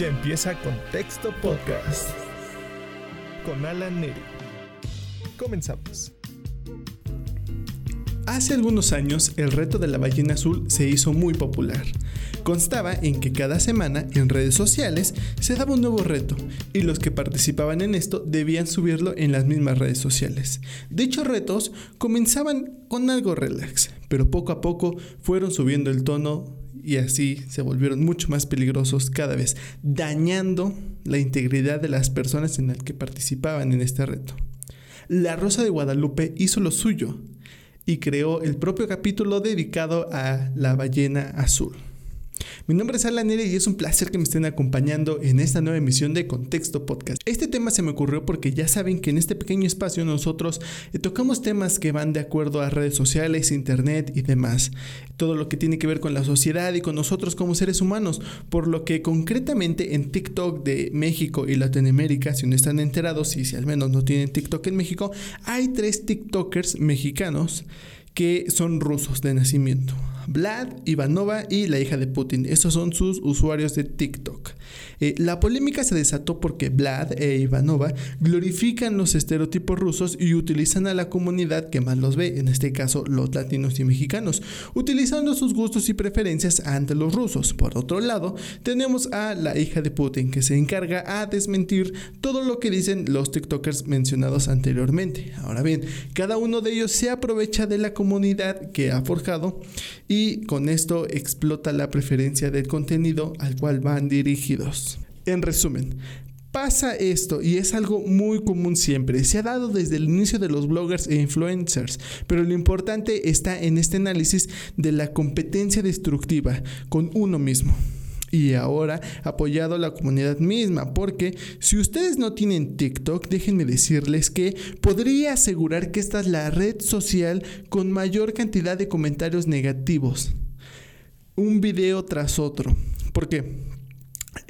Ya empieza Contexto Podcast con Alan Neri. Comenzamos. Hace algunos años el reto de la ballena azul se hizo muy popular. Constaba en que cada semana en redes sociales se daba un nuevo reto y los que participaban en esto debían subirlo en las mismas redes sociales. Dichos retos comenzaban con algo relax, pero poco a poco fueron subiendo el tono y así se volvieron mucho más peligrosos cada vez, dañando la integridad de las personas en las que participaban en este reto. La Rosa de Guadalupe hizo lo suyo y creó el propio capítulo dedicado a la ballena azul. Mi nombre es Alan Nere y es un placer que me estén acompañando en esta nueva emisión de Contexto Podcast. Este tema se me ocurrió porque ya saben que en este pequeño espacio nosotros eh, tocamos temas que van de acuerdo a redes sociales, internet y demás. Todo lo que tiene que ver con la sociedad y con nosotros como seres humanos. Por lo que concretamente en TikTok de México y Latinoamérica, si no están enterados y si al menos no tienen TikTok en México, hay tres TikTokers mexicanos que son rusos de nacimiento. Vlad, Ivanova y la hija de Putin. Estos son sus usuarios de TikTok. Eh, la polémica se desató porque Vlad e Ivanova glorifican los estereotipos rusos y utilizan a la comunidad que más los ve, en este caso los latinos y mexicanos, utilizando sus gustos y preferencias ante los rusos. Por otro lado, tenemos a la hija de Putin que se encarga a desmentir todo lo que dicen los TikTokers mencionados anteriormente. Ahora bien, cada uno de ellos se aprovecha de la comunidad que ha forjado y con esto explota la preferencia del contenido al cual van dirigidos. En resumen, Pasa esto y es algo muy común siempre. Se ha dado desde el inicio de los bloggers e influencers, pero lo importante está en este análisis de la competencia destructiva con uno mismo y ahora apoyado a la comunidad misma, porque si ustedes no tienen TikTok, déjenme decirles que podría asegurar que esta es la red social con mayor cantidad de comentarios negativos. Un video tras otro. ¿Por qué?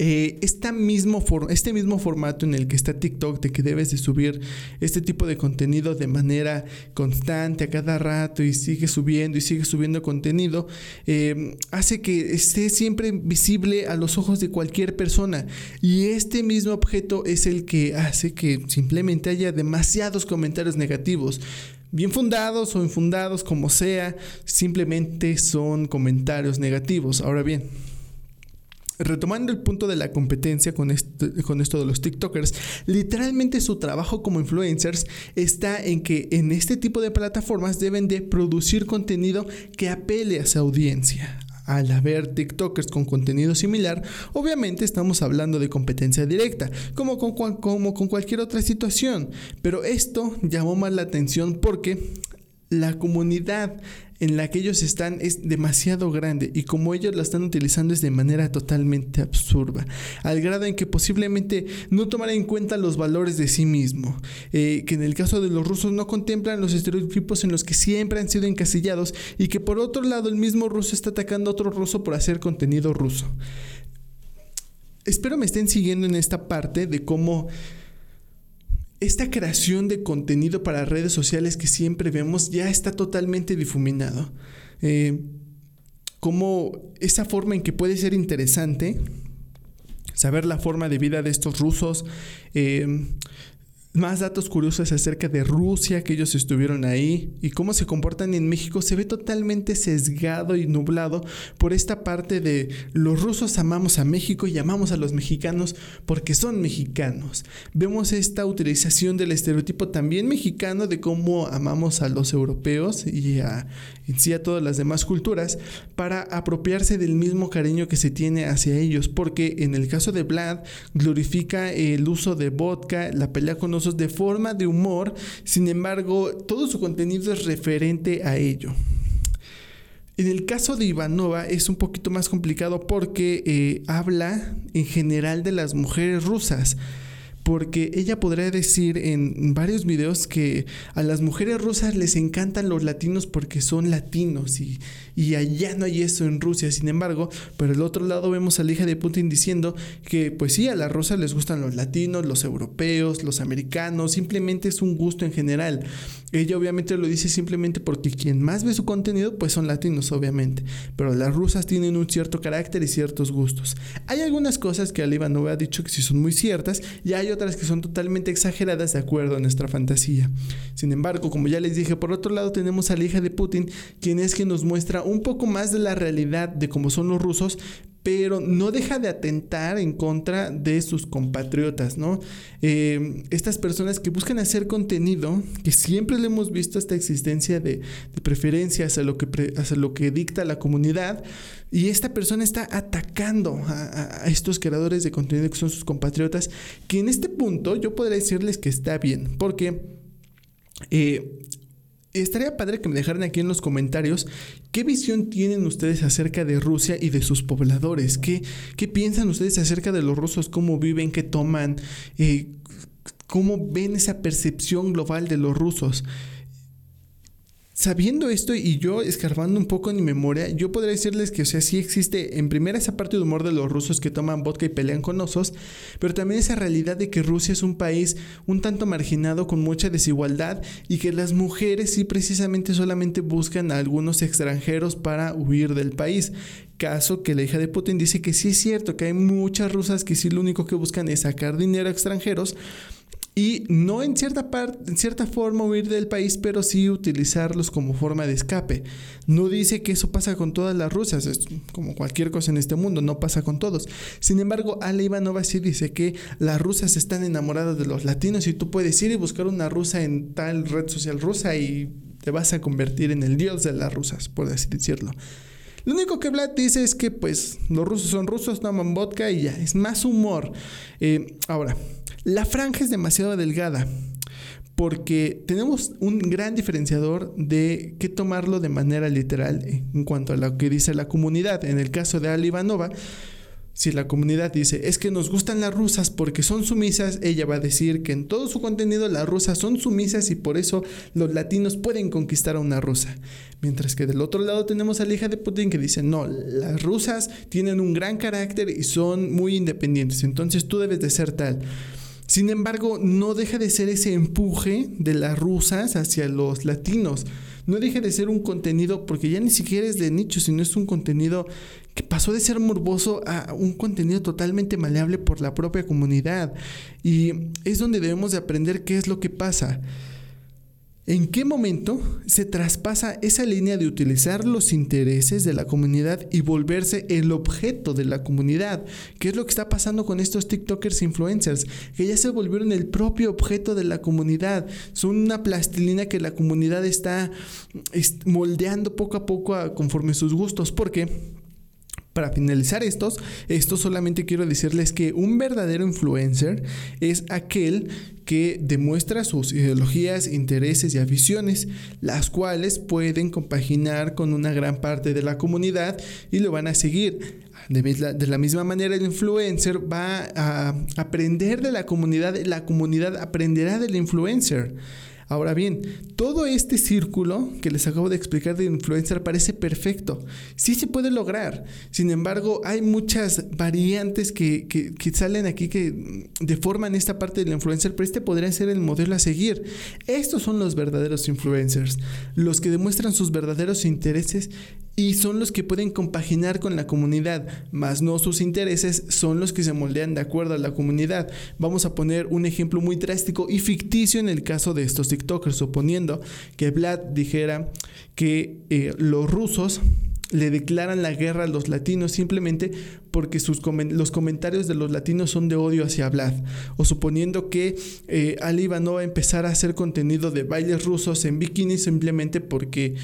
Eh, mismo este mismo formato en el que está TikTok, de que debes de subir este tipo de contenido de manera constante a cada rato y sigue subiendo y sigue subiendo contenido, eh, hace que esté siempre visible a los ojos de cualquier persona. Y este mismo objeto es el que hace que simplemente haya demasiados comentarios negativos bien fundados o infundados, como sea, simplemente son comentarios negativos. Ahora bien, retomando el punto de la competencia con, con esto de los TikTokers, literalmente su trabajo como influencers está en que en este tipo de plataformas deben de producir contenido que apele a su audiencia. Al haber TikTokers con contenido similar, obviamente estamos hablando de competencia directa, como con, como con cualquier otra situación. Pero esto llamó más la atención porque la comunidad en la que ellos están es demasiado grande y como ellos la están utilizando es de manera totalmente absurda, al grado en que posiblemente no tomarán en cuenta los valores de sí mismo, eh, que en el caso de los rusos no contemplan los estereotipos en los que siempre han sido encasillados y que por otro lado el mismo ruso está atacando a otro ruso por hacer contenido ruso. Espero me estén siguiendo en esta parte de cómo esta creación de contenido para redes sociales que siempre vemos ya está totalmente difuminado. Eh, como esa forma en que puede ser interesante saber la forma de vida de estos rusos, eh, más datos curiosos acerca de Rusia, que ellos estuvieron ahí y cómo se comportan en México, se ve totalmente sesgado y nublado por esta parte de los rusos amamos a México y amamos a los mexicanos porque son mexicanos. Vemos esta utilización del estereotipo también mexicano de cómo amamos a los europeos y a, en sí a todas las demás culturas para apropiarse del mismo cariño que se tiene hacia ellos, porque en el caso de Vlad glorifica el uso de vodka, la pelea con los de forma de humor, sin embargo, todo su contenido es referente a ello. En el caso de Ivanova es un poquito más complicado porque eh, habla en general de las mujeres rusas. Porque ella podría decir en varios videos que a las mujeres rusas les encantan los latinos porque son latinos y, y allá no hay eso en Rusia. Sin embargo, por el otro lado vemos a la hija de Putin diciendo que pues sí, a las rusas les gustan los latinos, los europeos, los americanos, simplemente es un gusto en general. Ella obviamente lo dice simplemente porque quien más ve su contenido pues son latinos obviamente, pero las rusas tienen un cierto carácter y ciertos gustos. Hay algunas cosas que Aliva no ha dicho que sí son muy ciertas y hay otras que son totalmente exageradas de acuerdo a nuestra fantasía. Sin embargo, como ya les dije, por otro lado tenemos a la hija de Putin, quien es quien nos muestra un poco más de la realidad de cómo son los rusos, pero no deja de atentar en contra de sus compatriotas, ¿no? Eh, estas personas que buscan hacer contenido, que siempre le hemos visto esta existencia de, preferencias a lo, que lo que dicta la comunidad, y esta persona está atacando a, estos creadores de contenido que son sus compatriotas, que en este punto yo podría decirles que está bien, porque... Eh, Estaría padre que me dejaran aquí en los comentarios qué visión tienen ustedes acerca de Rusia y de sus pobladores. ¿Qué, qué piensan ustedes acerca de los rusos? ¿Cómo viven? ¿Qué toman? Eh, ¿Cómo ven esa percepción global de los rusos? Sabiendo esto y yo escarbando un poco en mi memoria, yo podría decirles que, o sea, sí existe en primera esa parte de humor de los rusos que toman vodka y pelean con osos, pero también esa realidad de que Rusia es un país un tanto marginado con mucha desigualdad y que las mujeres sí precisamente solamente buscan a algunos extranjeros para huir del país. Caso que la hija de Putin dice que sí es cierto que hay muchas rusas que sí lo único que buscan es sacar dinero a extranjeros y no en cierta parte, en cierta forma huir del país, pero sí utilizarlos como forma de escape. No dice que eso pasa con todas las rusas, es como cualquier cosa en este mundo, no pasa con todos. Sin embargo, Ale Ivanova dice que las rusas están enamoradas de los latinos y tú puedes ir y buscar una rusa en tal red social rusa y te vas a convertir en el dios de las rusas, por así decirlo. Lo único que Vlad dice es que pues los rusos son rusos, toman vodka y ya, es más humor. Eh, ahora, la franja es demasiado delgada porque tenemos un gran diferenciador de que tomarlo de manera literal en cuanto a lo que dice la comunidad. En el caso de Ali Ivanova, si la comunidad dice es que nos gustan las rusas porque son sumisas, ella va a decir que en todo su contenido las rusas son sumisas y por eso los latinos pueden conquistar a una rusa. Mientras que del otro lado tenemos a la hija de Putin que dice no, las rusas tienen un gran carácter y son muy independientes, entonces tú debes de ser tal. Sin embargo, no deja de ser ese empuje de las rusas hacia los latinos. No deja de ser un contenido, porque ya ni siquiera es de nicho, sino es un contenido que pasó de ser morboso a un contenido totalmente maleable por la propia comunidad. Y es donde debemos de aprender qué es lo que pasa. ¿En qué momento se traspasa esa línea de utilizar los intereses de la comunidad y volverse el objeto de la comunidad? ¿Qué es lo que está pasando con estos TikTokers influencers? Que ya se volvieron el propio objeto de la comunidad. Son una plastilina que la comunidad está moldeando poco a poco conforme sus gustos. ¿Por qué? Para finalizar estos, esto solamente quiero decirles que un verdadero influencer es aquel que demuestra sus ideologías, intereses y aficiones, las cuales pueden compaginar con una gran parte de la comunidad y lo van a seguir. De la misma manera, el influencer va a aprender de la comunidad, la comunidad aprenderá del influencer. Ahora bien, todo este círculo que les acabo de explicar de influencer parece perfecto. Sí se puede lograr. Sin embargo, hay muchas variantes que, salen aquí que deforman esta parte del influencer, pero este podría ser el modelo a seguir. Estos son los verdaderos influencers, los que demuestran sus verdaderos intereses y son los que pueden compaginar con la comunidad, más no sus intereses son los que se moldean de acuerdo a la comunidad. Vamos a poner un ejemplo muy drástico y ficticio en el caso de estos TikTokers, suponiendo que Vlad dijera que eh, los rusos le declaran la guerra a los latinos simplemente porque sus los comentarios de los latinos son de odio hacia Vlad. O suponiendo que eh, Ali Ivanov va a empezar a hacer contenido de bailes rusos en bikini simplemente porque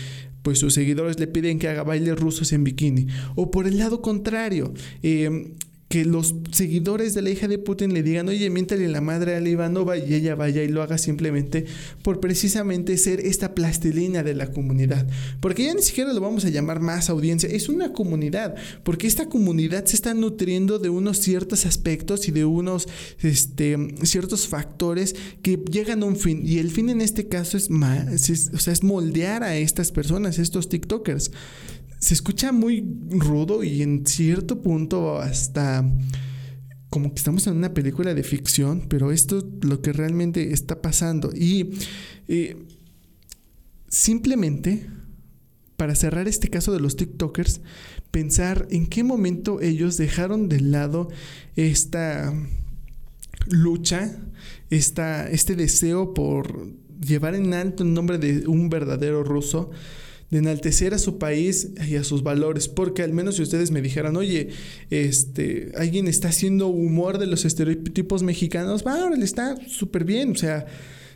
pues sus seguidores le piden que haga bailes rusos en bikini. O por el lado contrario, em, que los seguidores de la hija de Putin le digan, oye, miéntale la madre a la Ivanova y ella vaya y lo haga simplemente por precisamente ser esta plastilina de la comunidad. Porque ya ni siquiera lo vamos a llamar más audiencia, es una comunidad, porque esta comunidad se está nutriendo de unos ciertos aspectos y de unos este, ciertos factores que llegan a un fin. Y el fin en este caso es, más, o sea, es moldear a estas personas, estos TikTokers se escucha muy rudo y en cierto punto hasta como que estamos en una película de ficción, pero esto es lo que realmente está pasando. Y eh, simplemente, para cerrar este caso de los TikTokers, pensar en qué momento ellos dejaron de lado esta lucha, esta, este deseo por llevar en alto el nombre de un verdadero ruso de enaltecer a su país y a sus valores, porque al menos si ustedes me dijeran, oye, este, alguien está haciendo humor de los estereotipos mexicanos, va, le está súper bien, o sea,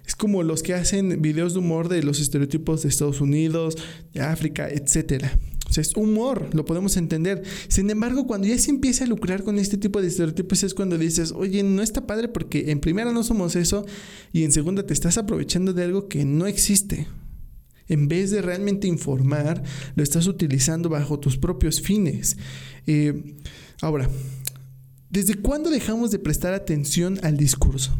es como los que hacen videos de humor de los estereotipos de Estados Unidos, de África, etcétera. O sea, es humor, lo podemos entender. Sin embargo, cuando ya se empieza a lucrar con este tipo de estereotipos es cuando dices, oye, no está padre porque en primera no somos eso y en segunda te estás aprovechando de algo que no existe. En vez de realmente informar, lo estás utilizando bajo tus propios fines. Eh, ahora, ¿desde cuándo dejamos de prestar atención al discurso?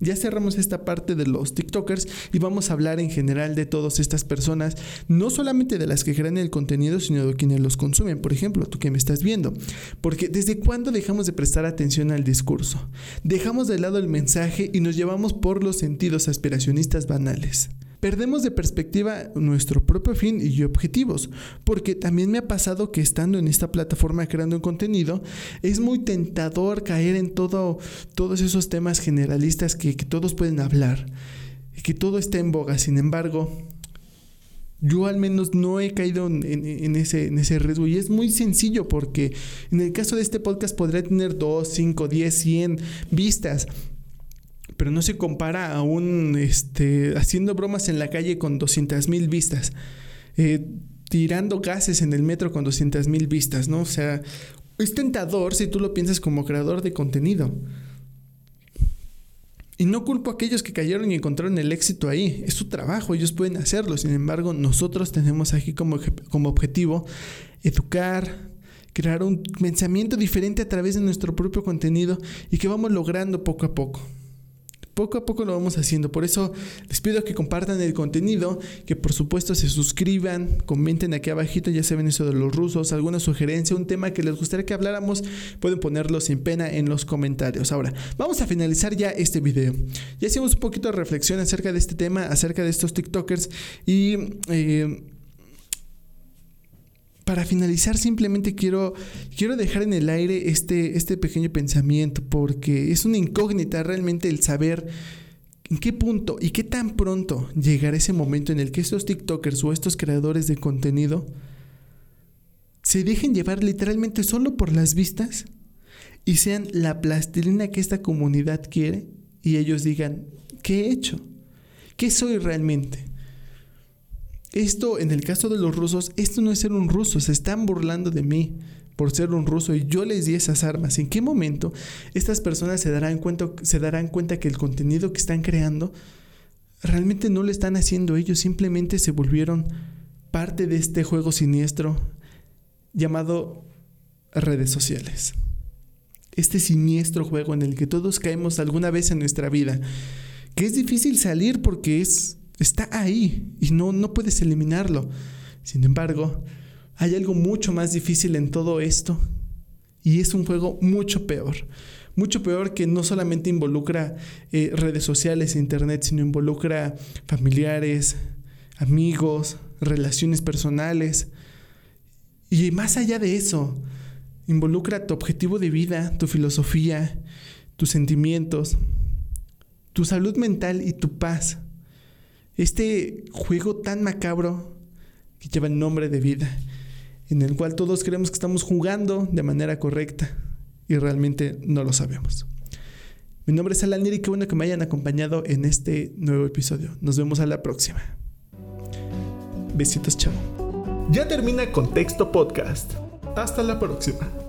Ya cerramos esta parte de los TikTokers y vamos a hablar en general de todas estas personas, no solamente de las que crean el contenido, sino de quienes los consumen. Por ejemplo, tú que me estás viendo. Porque ¿desde cuándo dejamos de prestar atención al discurso? Dejamos de lado el mensaje y nos llevamos por los sentidos aspiracionistas banales perdemos de perspectiva nuestro propio fin y objetivos, porque también me ha pasado que estando en esta plataforma creando un contenido, es muy tentador caer en todo, todos esos temas generalistas que, todos pueden hablar, que todo está en boga, sin embargo, yo al menos no he caído en, ese, en ese riesgo y es muy sencillo porque en el caso de este podcast podría tener 2, 5, 10, 100 vistas, pero no se compara a un este, haciendo bromas en la calle con 200 mil vistas, eh, tirando gases en el metro con 200 mil vistas, ¿no? O sea, es tentador si tú lo piensas como creador de contenido. Y no culpo a aquellos que cayeron y encontraron el éxito ahí. Es su trabajo, ellos pueden hacerlo. Sin embargo, nosotros tenemos aquí como, como objetivo educar, crear un pensamiento diferente a través de nuestro propio contenido y que vamos logrando poco a poco poco a poco lo vamos haciendo. Por eso les pido que compartan el contenido, que por supuesto se suscriban, comenten aquí abajito, ya saben eso de los rusos, alguna sugerencia, un tema que les gustaría que habláramos, pueden ponerlo sin pena en los comentarios. Ahora, vamos a finalizar ya este video. Ya hicimos un poquito de reflexión acerca de este tema, acerca de estos TikTokers y... Eh, para finalizar, simplemente quiero, quiero dejar en el aire este, este pequeño pensamiento, porque es una incógnita realmente el saber en qué punto y qué tan pronto llegará ese momento en el que estos TikTokers o estos creadores de contenido se dejen llevar literalmente solo por las vistas y sean la plastilina que esta comunidad quiere y ellos digan, ¿qué he hecho? ¿Qué soy realmente? Esto, en el caso de los rusos, esto no es ser un ruso, se están burlando de mí por ser un ruso y yo les di esas armas. ¿En qué momento estas personas se darán cuenta, se darán cuenta que el contenido que están creando realmente no lo están haciendo ellos, simplemente se volvieron parte de este juego siniestro llamado redes sociales? Este siniestro juego en el que todos caemos alguna vez en nuestra vida, que es difícil salir porque es Está ahí y no, no puedes eliminarlo. Sin embargo, hay algo mucho más difícil en todo esto y es un juego mucho peor. Mucho peor que no solamente involucra eh, redes sociales e internet, sino involucra familiares, amigos, relaciones personales. Y más allá de eso, involucra tu objetivo de vida, tu filosofía, tus sentimientos, tu salud mental y tu paz. Este juego tan macabro que lleva el nombre de vida, en el cual todos creemos que estamos jugando de manera correcta y realmente no lo sabemos. Mi nombre es Alan y qué bueno que me hayan acompañado en este nuevo episodio. Nos vemos a la próxima. Besitos, chao. Ya termina Contexto Podcast. Hasta la próxima.